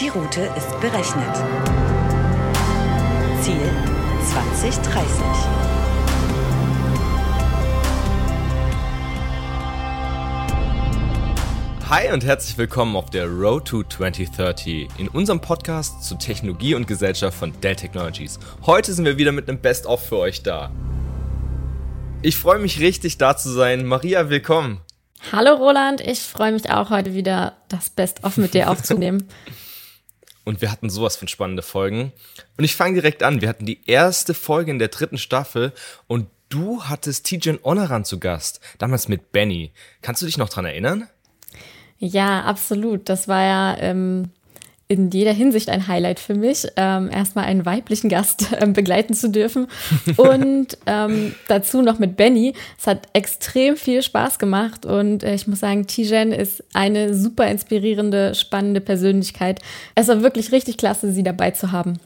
Die Route ist berechnet. Ziel 2030. Hi und herzlich willkommen auf der Road to 2030 in unserem Podcast zu Technologie und Gesellschaft von Dell Technologies. Heute sind wir wieder mit einem Best-of für euch da. Ich freue mich richtig da zu sein. Maria, willkommen. Hallo Roland, ich freue mich auch heute wieder das Best-of mit dir aufzunehmen. und wir hatten sowas von spannende Folgen. Und ich fange direkt an. Wir hatten die erste Folge in der dritten Staffel und du hattest Tijan Onaran zu Gast, damals mit Benny. Kannst du dich noch dran erinnern? Ja, absolut. Das war ja ähm, in jeder Hinsicht ein Highlight für mich, ähm, erstmal einen weiblichen Gast ähm, begleiten zu dürfen. Und ähm, dazu noch mit Benny. Es hat extrem viel Spaß gemacht und äh, ich muss sagen, Tijen ist eine super inspirierende, spannende Persönlichkeit. Es war wirklich richtig klasse, sie dabei zu haben.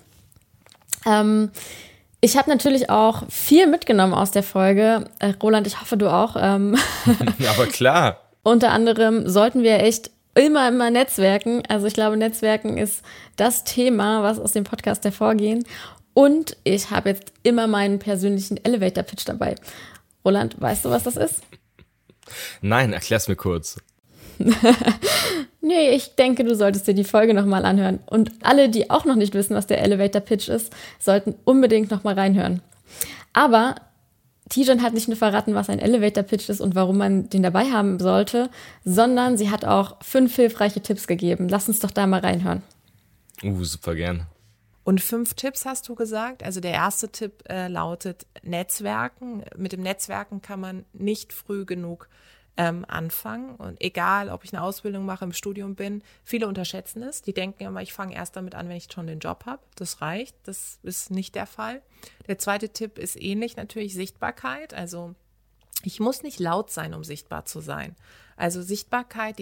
Ähm, ich habe natürlich auch viel mitgenommen aus der Folge. Äh, Roland, ich hoffe, du auch. Ähm, Aber klar. Unter anderem sollten wir echt immer, immer Netzwerken. Also ich glaube, Netzwerken ist das Thema, was aus dem Podcast hervorgehen. Und ich habe jetzt immer meinen persönlichen Elevator-Pitch dabei. Roland, weißt du, was das ist? Nein, erklär's mir kurz. nee, ich denke, du solltest dir die Folge nochmal anhören. Und alle, die auch noch nicht wissen, was der Elevator-Pitch ist, sollten unbedingt nochmal reinhören. Aber Tijan hat nicht nur verraten, was ein Elevator Pitch ist und warum man den dabei haben sollte, sondern sie hat auch fünf hilfreiche Tipps gegeben. Lass uns doch da mal reinhören. Uh, super gern. Und fünf Tipps hast du gesagt. Also der erste Tipp äh, lautet Netzwerken. Mit dem Netzwerken kann man nicht früh genug ähm, anfangen. Und egal, ob ich eine Ausbildung mache, im Studium bin, viele unterschätzen es. Die denken immer, ich fange erst damit an, wenn ich schon den Job habe. Das reicht. Das ist nicht der Fall. Der zweite Tipp ist ähnlich natürlich Sichtbarkeit. Also ich muss nicht laut sein, um sichtbar zu sein. Also Sichtbarkeit,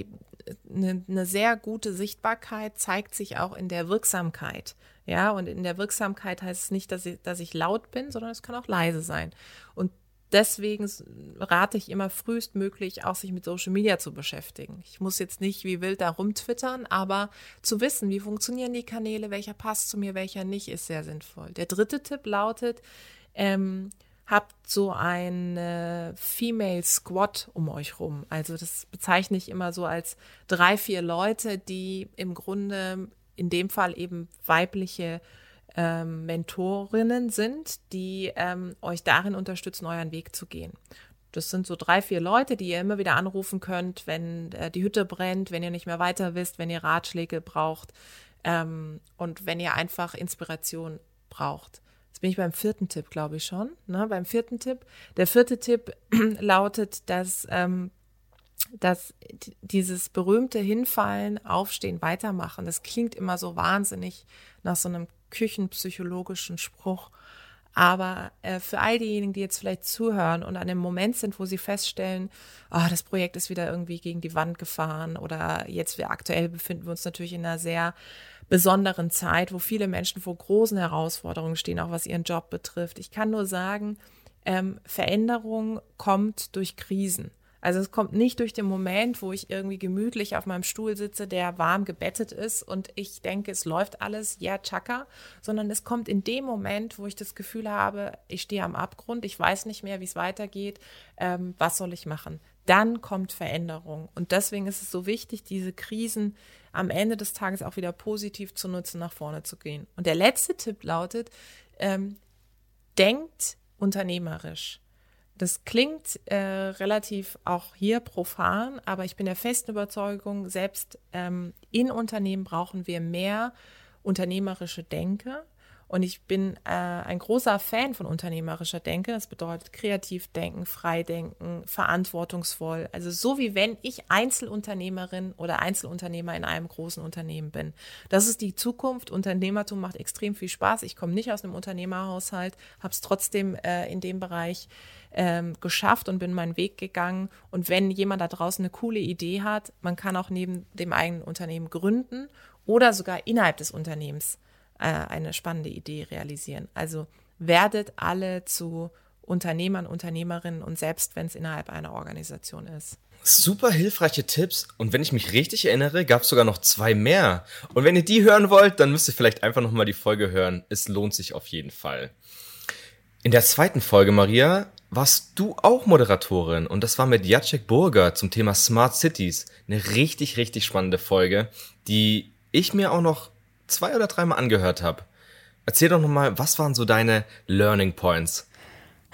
eine, eine sehr gute Sichtbarkeit zeigt sich auch in der Wirksamkeit. Ja, und in der Wirksamkeit heißt es nicht, dass ich, dass ich laut bin, sondern es kann auch leise sein. Und deswegen rate ich immer frühestmöglich auch sich mit Social Media zu beschäftigen. Ich muss jetzt nicht wie wild da rumtwittern, aber zu wissen, wie funktionieren die Kanäle, welcher passt zu mir, welcher nicht, ist sehr sinnvoll. Der dritte Tipp lautet, ähm, habt so ein Female Squad um euch rum. Also das bezeichne ich immer so als drei, vier Leute, die im Grunde in dem Fall eben weibliche ähm, Mentorinnen sind, die ähm, euch darin unterstützen, euren Weg zu gehen. Das sind so drei, vier Leute, die ihr immer wieder anrufen könnt, wenn äh, die Hütte brennt, wenn ihr nicht mehr weiter wisst, wenn ihr Ratschläge braucht ähm, und wenn ihr einfach Inspiration braucht. Jetzt bin ich beim vierten Tipp, glaube ich schon. Ne? Beim vierten Tipp. Der vierte Tipp lautet, dass, ähm, dass dieses berühmte Hinfallen, Aufstehen, Weitermachen, das klingt immer so wahnsinnig nach so einem küchenpsychologischen Spruch. Aber äh, für all diejenigen, die jetzt vielleicht zuhören und an dem Moment sind, wo sie feststellen, oh, das Projekt ist wieder irgendwie gegen die Wand gefahren oder jetzt wir aktuell befinden wir uns natürlich in einer sehr besonderen Zeit, wo viele Menschen vor großen Herausforderungen stehen, auch was ihren Job betrifft. Ich kann nur sagen, ähm, Veränderung kommt durch Krisen. Also es kommt nicht durch den Moment, wo ich irgendwie gemütlich auf meinem Stuhl sitze, der warm gebettet ist und ich denke, es läuft alles, ja, tschakka, sondern es kommt in dem Moment, wo ich das Gefühl habe, ich stehe am Abgrund, ich weiß nicht mehr, wie es weitergeht, ähm, was soll ich machen? Dann kommt Veränderung. Und deswegen ist es so wichtig, diese Krisen am Ende des Tages auch wieder positiv zu nutzen, nach vorne zu gehen. Und der letzte Tipp lautet, ähm, denkt unternehmerisch. Das klingt äh, relativ auch hier profan, aber ich bin der festen Überzeugung, selbst ähm, in Unternehmen brauchen wir mehr unternehmerische Denke. Und ich bin äh, ein großer Fan von unternehmerischer Denke. Das bedeutet kreativ denken, frei denken, verantwortungsvoll. Also so wie wenn ich Einzelunternehmerin oder Einzelunternehmer in einem großen Unternehmen bin. Das ist die Zukunft. Unternehmertum macht extrem viel Spaß. Ich komme nicht aus einem Unternehmerhaushalt, habe es trotzdem äh, in dem Bereich ähm, geschafft und bin meinen Weg gegangen. Und wenn jemand da draußen eine coole Idee hat, man kann auch neben dem eigenen Unternehmen gründen oder sogar innerhalb des Unternehmens äh, eine spannende Idee realisieren. Also werdet alle zu Unternehmern, Unternehmerinnen und selbst wenn es innerhalb einer Organisation ist. Super hilfreiche Tipps und wenn ich mich richtig erinnere, gab es sogar noch zwei mehr. Und wenn ihr die hören wollt, dann müsst ihr vielleicht einfach nochmal die Folge hören. Es lohnt sich auf jeden Fall. In der zweiten Folge, Maria, warst du auch Moderatorin und das war mit Jacek Burger zum Thema Smart Cities. Eine richtig, richtig spannende Folge, die ich mir auch noch zwei oder dreimal angehört habe. Erzähl doch nochmal, was waren so deine Learning Points?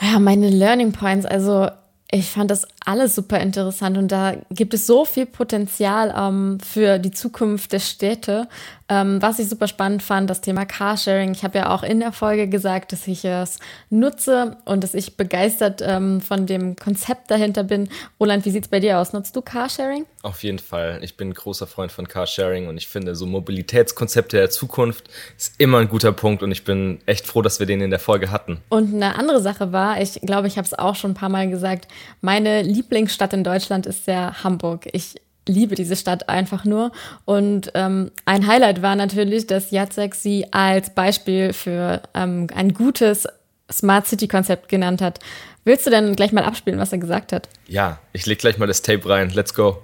Ja, meine Learning Points, also ich fand das alles super interessant und da gibt es so viel Potenzial ähm, für die Zukunft der Städte. Ähm, was ich super spannend fand, das Thema Carsharing. Ich habe ja auch in der Folge gesagt, dass ich es nutze und dass ich begeistert ähm, von dem Konzept dahinter bin. Roland, wie sieht's bei dir aus? Nutzt du Carsharing? Auf jeden Fall. Ich bin ein großer Freund von Carsharing und ich finde, so Mobilitätskonzepte der Zukunft ist immer ein guter Punkt und ich bin echt froh, dass wir den in der Folge hatten. Und eine andere Sache war, ich glaube, ich habe es auch schon ein paar Mal gesagt, meine Lieblingsstadt in Deutschland ist ja Hamburg. Ich liebe diese Stadt einfach nur. Und ähm, ein Highlight war natürlich, dass Jacek sie als Beispiel für ähm, ein gutes Smart City Konzept genannt hat. Willst du denn gleich mal abspielen, was er gesagt hat? Ja, ich leg gleich mal das Tape rein. Let's go.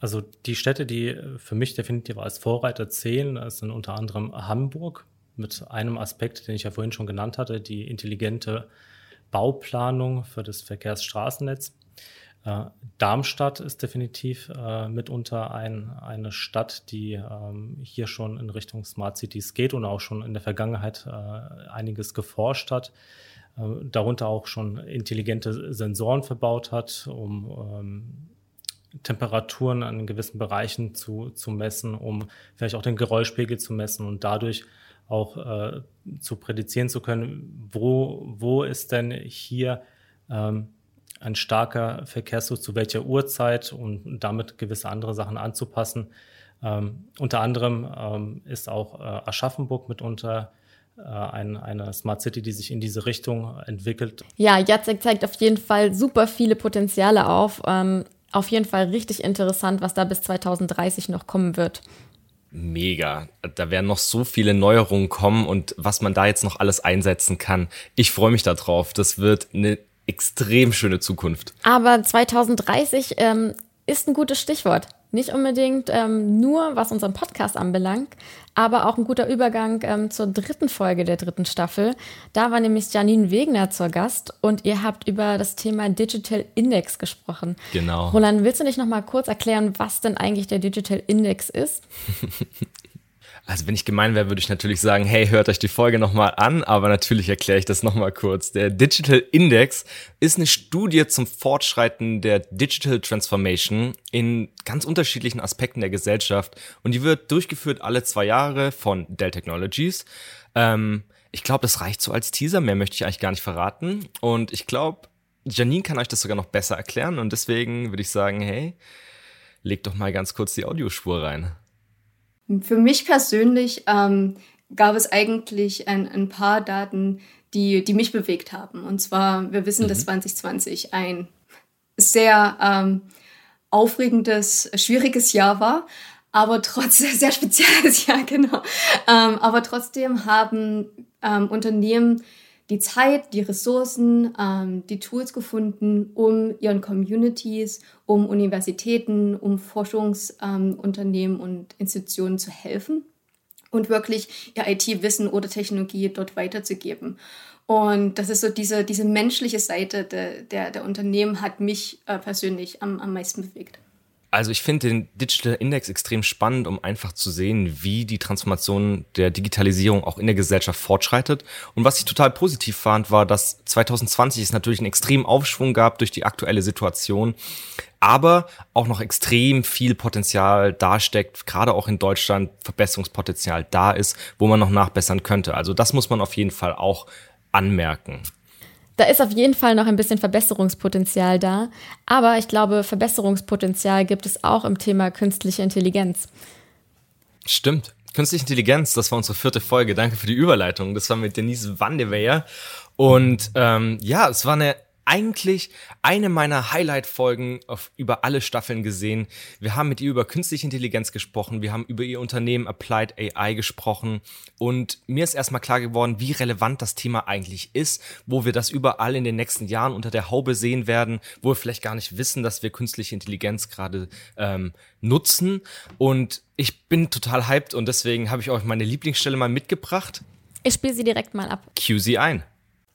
Also die Städte, die für mich definitiv als Vorreiter zählen, sind unter anderem Hamburg mit einem Aspekt, den ich ja vorhin schon genannt hatte, die intelligente Bauplanung für das Verkehrsstraßennetz. Äh, Darmstadt ist definitiv äh, mitunter ein, eine Stadt, die ähm, hier schon in Richtung Smart Cities geht und auch schon in der Vergangenheit äh, einiges geforscht hat. Äh, darunter auch schon intelligente Sensoren verbaut hat, um ähm, Temperaturen an gewissen Bereichen zu, zu messen, um vielleicht auch den Geräuschpegel zu messen und dadurch auch äh, zu prädizieren zu können, wo, wo ist denn hier ähm, ein starker Verkehrsfluss zu welcher Uhrzeit und damit gewisse andere Sachen anzupassen. Ähm, unter anderem ähm, ist auch äh, Aschaffenburg mitunter äh, ein, eine Smart City, die sich in diese Richtung entwickelt. Ja, Jacek zeigt auf jeden Fall super viele Potenziale auf. Ähm, auf jeden Fall richtig interessant, was da bis 2030 noch kommen wird. Mega. Da werden noch so viele Neuerungen kommen und was man da jetzt noch alles einsetzen kann. Ich freue mich darauf. Das wird eine extrem schöne Zukunft. Aber 2030 ähm, ist ein gutes Stichwort. Nicht unbedingt ähm, nur, was unseren Podcast anbelangt, aber auch ein guter Übergang ähm, zur dritten Folge der dritten Staffel. Da war nämlich Janine Wegner zur Gast und ihr habt über das Thema Digital Index gesprochen. Genau. Roland, willst du nicht noch mal kurz erklären, was denn eigentlich der Digital Index ist? Also wenn ich gemein wäre, würde ich natürlich sagen, hey, hört euch die Folge nochmal an, aber natürlich erkläre ich das nochmal kurz. Der Digital Index ist eine Studie zum Fortschreiten der Digital Transformation in ganz unterschiedlichen Aspekten der Gesellschaft und die wird durchgeführt alle zwei Jahre von Dell Technologies. Ähm, ich glaube, das reicht so als Teaser, mehr möchte ich eigentlich gar nicht verraten und ich glaube, Janine kann euch das sogar noch besser erklären und deswegen würde ich sagen, hey, legt doch mal ganz kurz die Audiospur rein. Für mich persönlich ähm, gab es eigentlich ein, ein paar Daten, die, die mich bewegt haben. Und zwar, wir wissen, mhm. dass 2020 ein sehr ähm, aufregendes, schwieriges Jahr war, aber trotzdem, sehr spezielles Jahr, genau. Ähm, aber trotzdem haben ähm, Unternehmen die Zeit, die Ressourcen, ähm, die Tools gefunden, um ihren Communities, um Universitäten, um Forschungsunternehmen ähm, und Institutionen zu helfen und wirklich ihr IT-Wissen oder Technologie dort weiterzugeben. Und das ist so diese, diese menschliche Seite de, der, der Unternehmen hat mich äh, persönlich am, am meisten bewegt. Also ich finde den Digital Index extrem spannend, um einfach zu sehen, wie die Transformation der Digitalisierung auch in der Gesellschaft fortschreitet. Und was ich total positiv fand, war, dass 2020 es natürlich einen extremen Aufschwung gab durch die aktuelle Situation, aber auch noch extrem viel Potenzial dasteckt, gerade auch in Deutschland Verbesserungspotenzial da ist, wo man noch nachbessern könnte. Also das muss man auf jeden Fall auch anmerken. Da ist auf jeden Fall noch ein bisschen Verbesserungspotenzial da. Aber ich glaube, Verbesserungspotenzial gibt es auch im Thema künstliche Intelligenz. Stimmt. Künstliche Intelligenz, das war unsere vierte Folge. Danke für die Überleitung. Das war mit Denise Wandeweyer. Und ähm, ja, es war eine eigentlich eine meiner Highlight-Folgen über alle Staffeln gesehen. Wir haben mit ihr über künstliche Intelligenz gesprochen, wir haben über ihr Unternehmen Applied AI gesprochen und mir ist erstmal klar geworden, wie relevant das Thema eigentlich ist, wo wir das überall in den nächsten Jahren unter der Haube sehen werden, wo wir vielleicht gar nicht wissen, dass wir künstliche Intelligenz gerade ähm, nutzen. Und ich bin total hyped und deswegen habe ich euch meine Lieblingsstelle mal mitgebracht. Ich spiele sie direkt mal ab. Cue sie ein.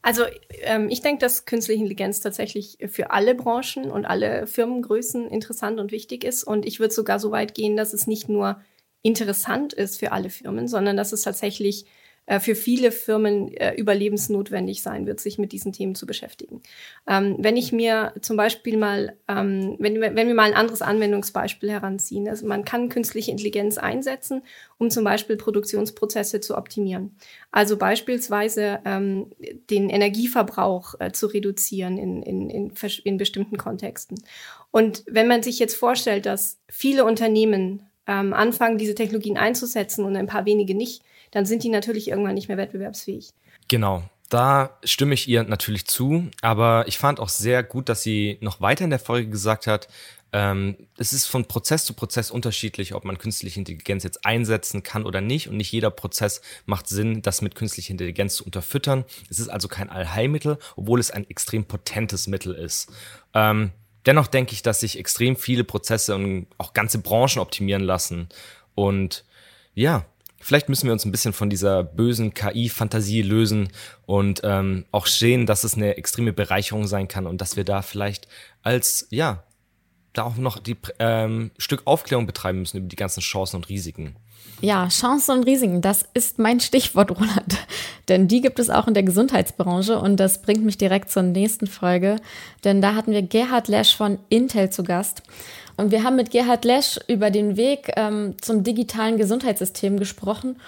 Also ähm, ich denke, dass künstliche Intelligenz tatsächlich für alle Branchen und alle Firmengrößen interessant und wichtig ist. Und ich würde sogar so weit gehen, dass es nicht nur interessant ist für alle Firmen, sondern dass es tatsächlich äh, für viele Firmen äh, überlebensnotwendig sein wird, sich mit diesen Themen zu beschäftigen. Ähm, wenn ich mir zum Beispiel mal, ähm, wenn, wenn wir mal ein anderes Anwendungsbeispiel heranziehen, also man kann künstliche Intelligenz einsetzen, um zum Beispiel Produktionsprozesse zu optimieren. Also beispielsweise ähm, den Energieverbrauch äh, zu reduzieren in, in, in, in bestimmten Kontexten. Und wenn man sich jetzt vorstellt, dass viele Unternehmen ähm, anfangen, diese Technologien einzusetzen und ein paar wenige nicht, dann sind die natürlich irgendwann nicht mehr wettbewerbsfähig. Genau. Da stimme ich ihr natürlich zu, aber ich fand auch sehr gut, dass sie noch weiter in der Folge gesagt hat, ähm, es ist von Prozess zu Prozess unterschiedlich, ob man künstliche Intelligenz jetzt einsetzen kann oder nicht. Und nicht jeder Prozess macht Sinn, das mit künstlicher Intelligenz zu unterfüttern. Es ist also kein Allheilmittel, obwohl es ein extrem potentes Mittel ist. Ähm, dennoch denke ich, dass sich extrem viele Prozesse und auch ganze Branchen optimieren lassen. Und ja, vielleicht müssen wir uns ein bisschen von dieser bösen KI-Fantasie lösen und ähm, auch sehen, dass es eine extreme Bereicherung sein kann und dass wir da vielleicht als, ja, da auch noch die ähm, Stück Aufklärung betreiben müssen über die ganzen Chancen und Risiken. Ja, Chancen und Risiken, das ist mein Stichwort, Roland. Denn die gibt es auch in der Gesundheitsbranche und das bringt mich direkt zur nächsten Folge. Denn da hatten wir Gerhard Lesch von Intel zu Gast. Und wir haben mit Gerhard Lesch über den Weg ähm, zum digitalen Gesundheitssystem gesprochen.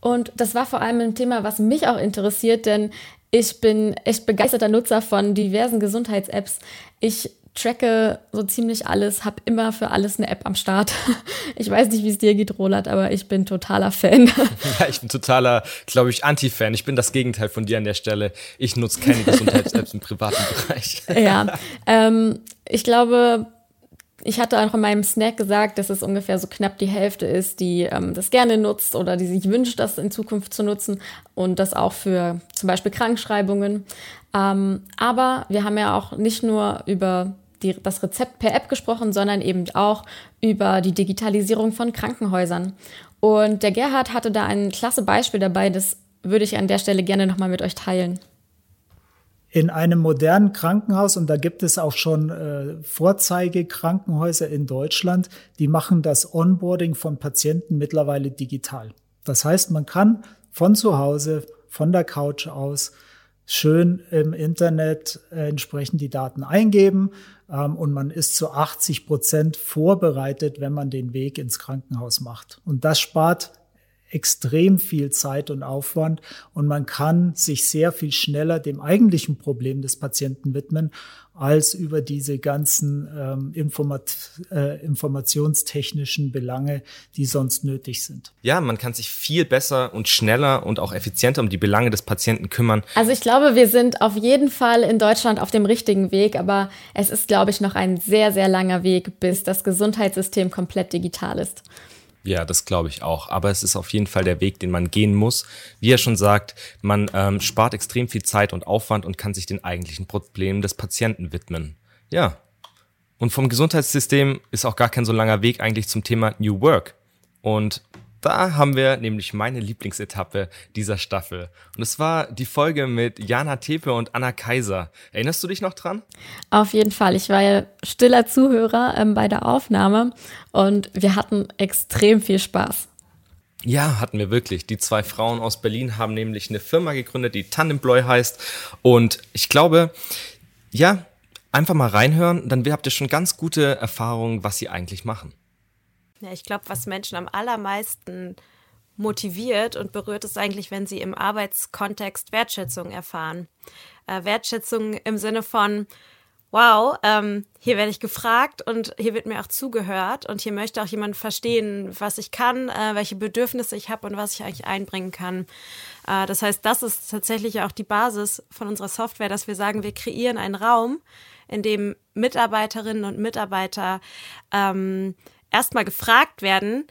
Und das war vor allem ein Thema, was mich auch interessiert, denn ich bin echt begeisterter Nutzer von diversen Gesundheits-Apps. Ich tracke so ziemlich alles, habe immer für alles eine App am Start. Ich weiß nicht, wie es dir geht, Roland, aber ich bin totaler Fan. Ja, ich bin totaler, glaube ich, Anti-Fan. Ich bin das Gegenteil von dir an der Stelle. Ich nutze keine Gesundheits-Apps im privaten Bereich. Ja, ähm, ich glaube, ich hatte auch in meinem Snack gesagt, dass es ungefähr so knapp die Hälfte ist, die ähm, das gerne nutzt oder die sich wünscht, das in Zukunft zu nutzen und das auch für zum Beispiel Krankschreibungen. Ähm, aber wir haben ja auch nicht nur über die, das Rezept per App gesprochen, sondern eben auch über die Digitalisierung von Krankenhäusern. Und der Gerhard hatte da ein klasse Beispiel dabei, das würde ich an der Stelle gerne nochmal mit euch teilen in einem modernen Krankenhaus, und da gibt es auch schon äh, Vorzeigekrankenhäuser in Deutschland, die machen das Onboarding von Patienten mittlerweile digital. Das heißt, man kann von zu Hause, von der Couch aus, schön im Internet äh, entsprechend die Daten eingeben ähm, und man ist zu 80 Prozent vorbereitet, wenn man den Weg ins Krankenhaus macht. Und das spart extrem viel Zeit und Aufwand und man kann sich sehr viel schneller dem eigentlichen Problem des Patienten widmen, als über diese ganzen ähm, Informat äh, informationstechnischen Belange, die sonst nötig sind. Ja, man kann sich viel besser und schneller und auch effizienter um die Belange des Patienten kümmern. Also ich glaube, wir sind auf jeden Fall in Deutschland auf dem richtigen Weg, aber es ist, glaube ich, noch ein sehr, sehr langer Weg, bis das Gesundheitssystem komplett digital ist. Ja, das glaube ich auch. Aber es ist auf jeden Fall der Weg, den man gehen muss. Wie er schon sagt, man ähm, spart extrem viel Zeit und Aufwand und kann sich den eigentlichen Problemen des Patienten widmen. Ja. Und vom Gesundheitssystem ist auch gar kein so langer Weg eigentlich zum Thema New Work. Und da haben wir nämlich meine Lieblingsetappe dieser Staffel. Und es war die Folge mit Jana Tepe und Anna Kaiser. Erinnerst du dich noch dran? Auf jeden Fall. Ich war ja stiller Zuhörer ähm, bei der Aufnahme und wir hatten extrem viel Spaß. Ja, hatten wir wirklich. Die zwei Frauen aus Berlin haben nämlich eine Firma gegründet, die Tandemploy heißt. Und ich glaube, ja, einfach mal reinhören, dann habt ihr schon ganz gute Erfahrungen, was sie eigentlich machen. Ja, ich glaube, was Menschen am allermeisten motiviert und berührt ist eigentlich, wenn sie im Arbeitskontext Wertschätzung erfahren. Äh, Wertschätzung im Sinne von, wow, ähm, hier werde ich gefragt und hier wird mir auch zugehört und hier möchte auch jemand verstehen, was ich kann, äh, welche Bedürfnisse ich habe und was ich eigentlich einbringen kann. Äh, das heißt, das ist tatsächlich auch die Basis von unserer Software, dass wir sagen, wir kreieren einen Raum, in dem Mitarbeiterinnen und Mitarbeiter ähm, erstmal gefragt werden,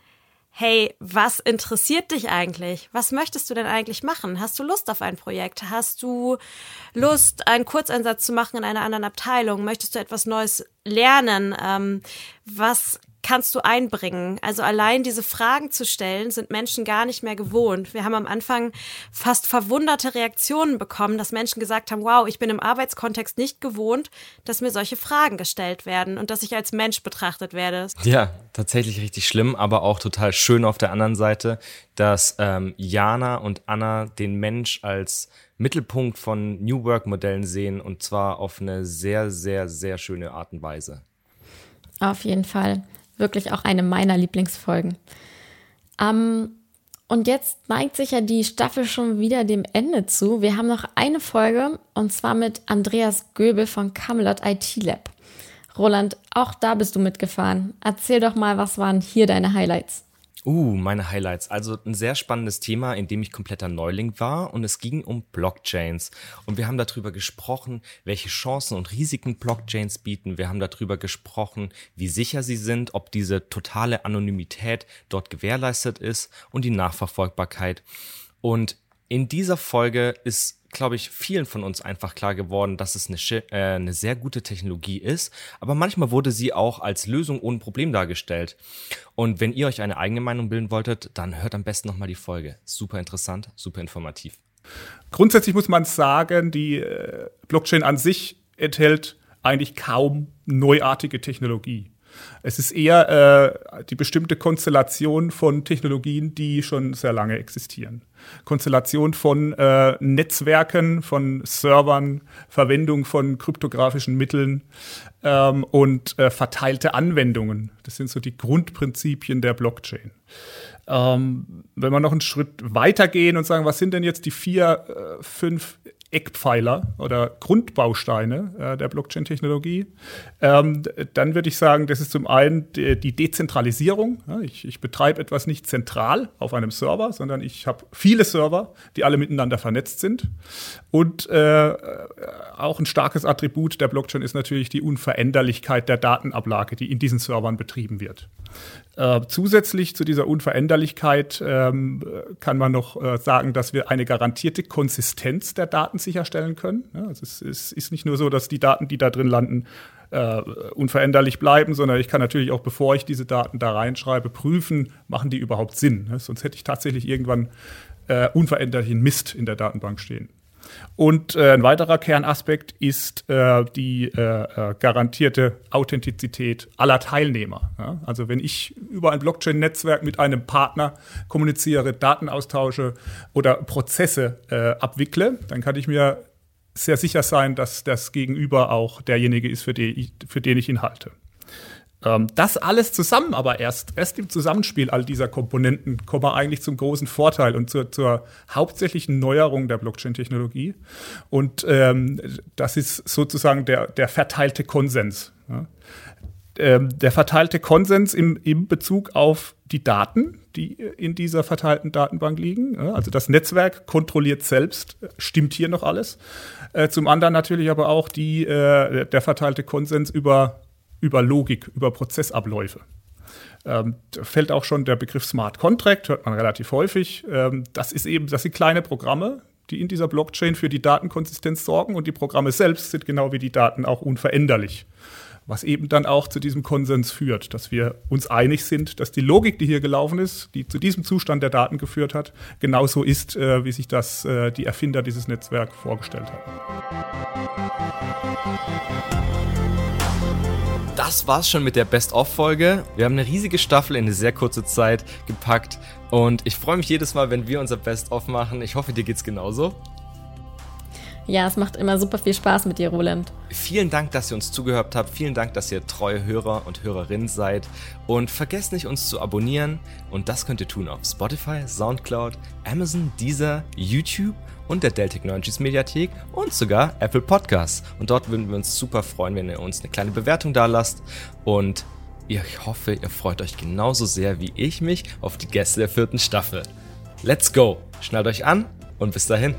hey, was interessiert dich eigentlich? Was möchtest du denn eigentlich machen? Hast du Lust auf ein Projekt? Hast du Lust, einen Kurzeinsatz zu machen in einer anderen Abteilung? Möchtest du etwas Neues lernen? Ähm, was kannst du einbringen? Also allein diese Fragen zu stellen, sind Menschen gar nicht mehr gewohnt. Wir haben am Anfang fast verwunderte Reaktionen bekommen, dass Menschen gesagt haben, wow, ich bin im Arbeitskontext nicht gewohnt, dass mir solche Fragen gestellt werden und dass ich als Mensch betrachtet werde. Ja, tatsächlich richtig schlimm, aber auch total schön auf der anderen Seite, dass ähm, Jana und Anna den Mensch als Mittelpunkt von New Work Modellen sehen und zwar auf eine sehr, sehr, sehr schöne Art und Weise. Auf jeden Fall wirklich auch eine meiner Lieblingsfolgen. Ähm, und jetzt neigt sich ja die Staffel schon wieder dem Ende zu. Wir haben noch eine Folge und zwar mit Andreas Göbel von Camelot IT Lab. Roland, auch da bist du mitgefahren. Erzähl doch mal, was waren hier deine Highlights? Uh, meine Highlights. Also ein sehr spannendes Thema, in dem ich kompletter Neuling war und es ging um Blockchains. Und wir haben darüber gesprochen, welche Chancen und Risiken Blockchains bieten. Wir haben darüber gesprochen, wie sicher sie sind, ob diese totale Anonymität dort gewährleistet ist und die Nachverfolgbarkeit. Und in dieser Folge ist glaube ich, vielen von uns einfach klar geworden, dass es eine, äh, eine sehr gute Technologie ist, aber manchmal wurde sie auch als Lösung ohne Problem dargestellt. Und wenn ihr euch eine eigene Meinung bilden wolltet, dann hört am besten nochmal die Folge. Super interessant, super informativ. Grundsätzlich muss man sagen, die äh, Blockchain an sich enthält eigentlich kaum neuartige Technologie. Es ist eher äh, die bestimmte Konstellation von Technologien, die schon sehr lange existieren. Konstellation von äh, Netzwerken, von Servern, Verwendung von kryptografischen Mitteln ähm, und äh, verteilte Anwendungen. Das sind so die Grundprinzipien der Blockchain. Ähm, wenn wir noch einen Schritt weitergehen und sagen, was sind denn jetzt die vier, äh, fünf Eckpfeiler oder Grundbausteine äh, der Blockchain-Technologie, ähm, dann würde ich sagen, das ist zum einen die, Dezentralisierung. Ja, ich, ich betreibe etwas nicht zentral auf einem Server, sondern ich habe viele Server, die alle miteinander vernetzt sind. Und äh, auch ein starkes Attribut der Blockchain ist natürlich die Unveränderlichkeit der Datenablage, die in diesen Servern betrieben wird. Äh, zusätzlich zu dieser Unveränderlichkeit ähm, kann man noch äh, sagen, dass wir eine garantierte Konsistenz der Daten sicherstellen können. Also es, ist nicht nur so, dass die Daten, die da drin landen, äh, unveränderlich bleiben, sondern ich kann natürlich auch, bevor ich diese Daten da reinschreibe, prüfen, machen die überhaupt Sinn. Sonst hätte ich tatsächlich irgendwann äh, unveränderlichen Mist in der Datenbank stehen. Und äh, ein weiterer Kernaspekt ist äh, die äh, äh, garantierte Authentizität aller Teilnehmer. Ja? Also wenn ich über ein Blockchain-Netzwerk mit einem Partner kommuniziere, Daten austausche oder Prozesse äh, abwickle, dann kann ich mir sehr sicher sein, dass das Gegenüber auch derjenige ist, für ich, für den ich ihn halte. Ähm, das alles zusammen aber erst, erst im Zusammenspiel all dieser Komponenten kommen wir eigentlich zum großen Vorteil und zur, zur hauptsächlichen Neuerung der Blockchain-Technologie. Und ähm, das ist sozusagen der, der verteilte Konsens. Ja. Ähm, der verteilte Konsens im, im Bezug auf die Daten, die in dieser verteilten Datenbank liegen. Also das Netzwerk kontrolliert selbst, stimmt hier noch alles. Äh, zum anderen natürlich aber auch die, äh, der verteilte Konsens über über Logik, über Prozessabläufe. Ähm, da fällt auch schon der Begriff Smart Contract, hört man relativ häufig. Ähm, das ist eben, das sind kleine Programme, die in dieser Blockchain für die Datenkonsistenz sorgen und die Programme selbst sind genau wie die Daten auch unveränderlich. Was eben dann auch zu diesem Konsens führt, dass wir uns einig sind, dass die Logik, die hier gelaufen ist, die zu diesem Zustand der Daten geführt hat, genauso ist, äh, wie sich das äh, die Erfinder dieses Netzwerks vorgestellt haben. Das war's schon mit der Best-of-Folge. Wir haben eine riesige Staffel in eine sehr kurze Zeit gepackt und ich freue mich jedes Mal, wenn wir unser Best-of machen. Ich hoffe, dir geht's genauso. Ja, es macht immer super viel Spaß mit dir, Roland. Vielen Dank, dass ihr uns zugehört habt. Vielen Dank, dass ihr treue Hörer und Hörerinnen seid. Und vergesst nicht, uns zu abonnieren. Und das könnt ihr tun auf Spotify, Soundcloud, Amazon, Deezer, YouTube und der Dell Technologies Mediathek und sogar Apple Podcasts. Und dort würden wir uns super freuen, wenn ihr uns eine kleine Bewertung da lasst. Und ich hoffe, ihr freut euch genauso sehr wie ich mich auf die Gäste der vierten Staffel. Let's go! Schnallt euch an und bis dahin.